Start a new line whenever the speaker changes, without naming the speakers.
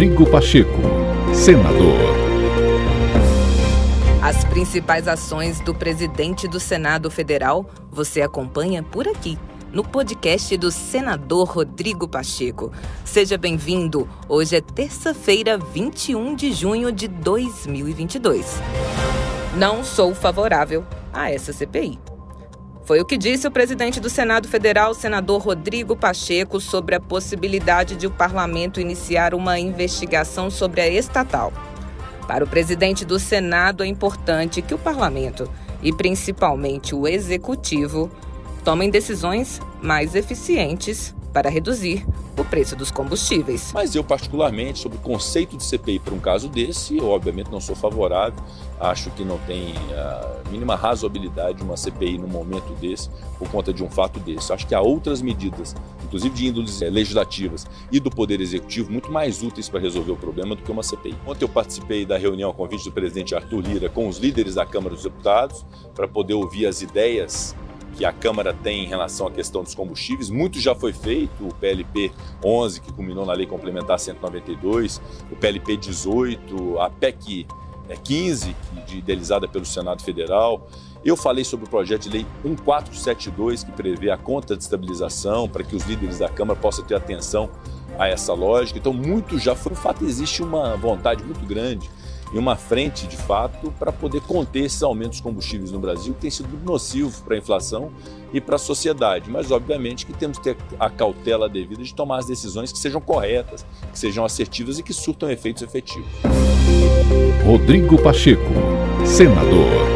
Rodrigo Pacheco, senador.
As principais ações do presidente do Senado Federal você acompanha por aqui, no podcast do senador Rodrigo Pacheco. Seja bem-vindo. Hoje é terça-feira, 21 de junho de 2022. Não sou favorável a essa CPI. Foi o que disse o presidente do Senado Federal, senador Rodrigo Pacheco, sobre a possibilidade de o parlamento iniciar uma investigação sobre a estatal. Para o presidente do Senado, é importante que o parlamento, e principalmente o executivo, tomem decisões mais eficientes para reduzir o preço dos combustíveis.
Mas eu, particularmente, sobre o conceito de CPI para um caso desse, eu obviamente não sou favorável. Acho que não tem a mínima razoabilidade uma CPI num momento desse, por conta de um fato desse. Acho que há outras medidas, inclusive de índoles legislativas e do Poder Executivo, muito mais úteis para resolver o problema do que uma CPI. Ontem eu participei da reunião a convite do presidente Arthur Lira com os líderes da Câmara dos Deputados, para poder ouvir as ideias que a Câmara tem em relação à questão dos combustíveis. Muito já foi feito, o PLP 11, que culminou na Lei Complementar 192, o PLP 18, a PEC 15, que, idealizada pelo Senado Federal. Eu falei sobre o projeto de lei 1472, que prevê a conta de estabilização para que os líderes da Câmara possam ter atenção a essa lógica. Então, muito já foi. O fato existe uma vontade muito grande e uma frente, de fato, para poder conter esses aumentos de combustíveis no Brasil, que tem sido nocivo para a inflação e para a sociedade. Mas, obviamente, que temos que ter a cautela devida de tomar as decisões que sejam corretas, que sejam assertivas e que surtam efeitos efetivos.
Rodrigo Pacheco, senador.